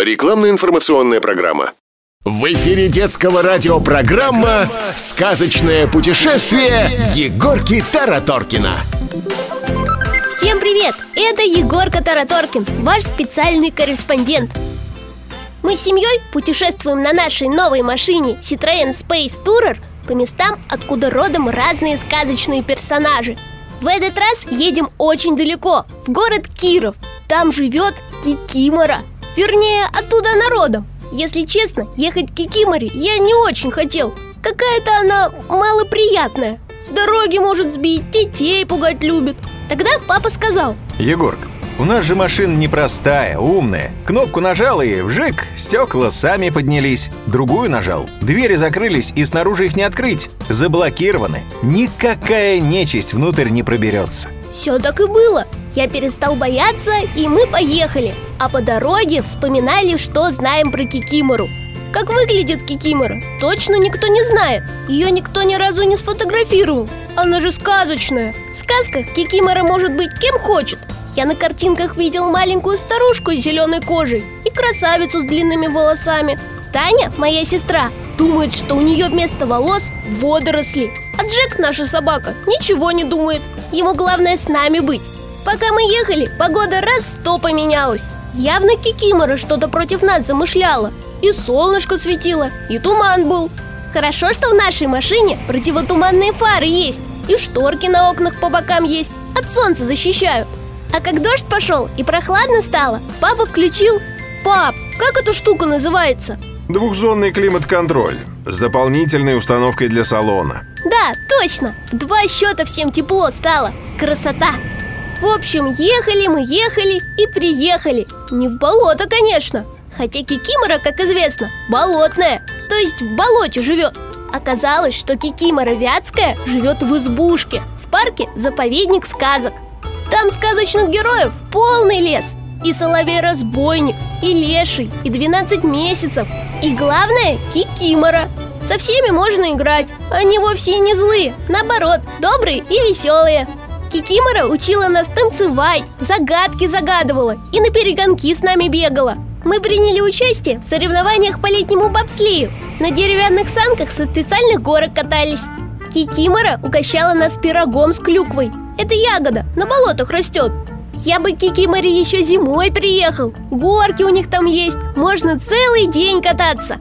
Рекламно-информационная программа. В эфире детского радиопрограмма «Сказочное путешествие» Егорки Тараторкина. Всем привет! Это Егорка Тараторкин, ваш специальный корреспондент. Мы с семьей путешествуем на нашей новой машине Citroёn Space Tourer по местам, откуда родом разные сказочные персонажи. В этот раз едем очень далеко, в город Киров. Там живет Кикимора. Вернее, оттуда народом. Если честно, ехать к Кикиморе я не очень хотел. Какая-то она малоприятная. С дороги может сбить, детей пугать любит. Тогда папа сказал Егорка, у нас же машина непростая, умная. Кнопку нажал и вжик, стекла сами поднялись. Другую нажал, двери закрылись и снаружи их не открыть. Заблокированы. Никакая нечисть внутрь не проберется. Все так и было. Я перестал бояться, и мы поехали. А по дороге вспоминали, что знаем про Кикимору. Как выглядит Кикимора, точно никто не знает. Ее никто ни разу не сфотографировал. Она же сказочная. В сказках Кикимора может быть кем хочет. Я на картинках видел маленькую старушку с зеленой кожей и красавицу с длинными волосами. Таня, моя сестра, думает, что у нее вместо волос водоросли. А Джек, наша собака, ничего не думает. Ему главное с нами быть. Пока мы ехали, погода раз сто поменялась. Явно Кикимора что-то против нас замышляла. И солнышко светило, и туман был. Хорошо, что в нашей машине противотуманные фары есть, и шторки на окнах по бокам есть, от солнца защищают. А как дождь пошел и прохладно стало, папа включил... Пап, как эта штука называется? Двухзонный климат-контроль с дополнительной установкой для салона. Да, точно! В два счета всем тепло стало. Красота! В общем, ехали мы, ехали и приехали. Не в болото, конечно. Хотя Кикимора, как известно, болотная, то есть в болоте живет. Оказалось, что Кикимора Вятская живет в избушке, в парке заповедник сказок. Там сказочных героев полный лес. И соловей-разбойник, и леший, и 12 месяцев. И главное, Кикимора. Со всеми можно играть. Они вовсе не злые, наоборот, добрые и веселые. Кикимора учила нас танцевать, загадки загадывала и на перегонки с нами бегала. Мы приняли участие в соревнованиях по летнему бобслею. На деревянных санках со специальных горок катались. Кикимора угощала нас пирогом с клюквой. Это ягода, на болотах растет. Я бы к Кикиморе еще зимой приехал. Горки у них там есть, можно целый день кататься.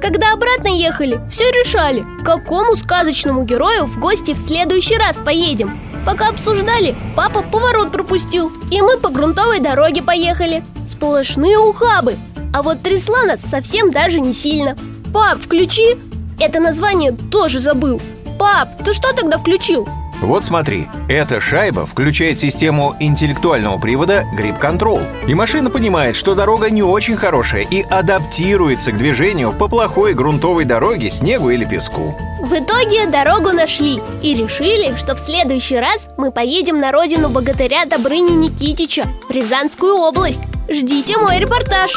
Когда обратно ехали, все решали, к какому сказочному герою в гости в следующий раз поедем. Пока обсуждали, папа поворот пропустил, и мы по грунтовой дороге поехали. Сплошные ухабы, а вот трясла нас совсем даже не сильно. Пап, включи! Это название тоже забыл. Пап, ты что тогда включил? Вот смотри, эта шайба включает систему интеллектуального привода Grip Control. И машина понимает, что дорога не очень хорошая и адаптируется к движению по плохой грунтовой дороге, снегу или песку. В итоге дорогу нашли и решили, что в следующий раз мы поедем на родину богатыря Добрыни Никитича, в Рязанскую область. Ждите мой репортаж.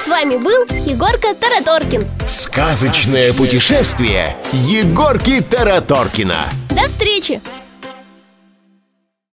С вами был Егорка Тараторкин. Сказочное путешествие Егорки Тараторкина. До встречи!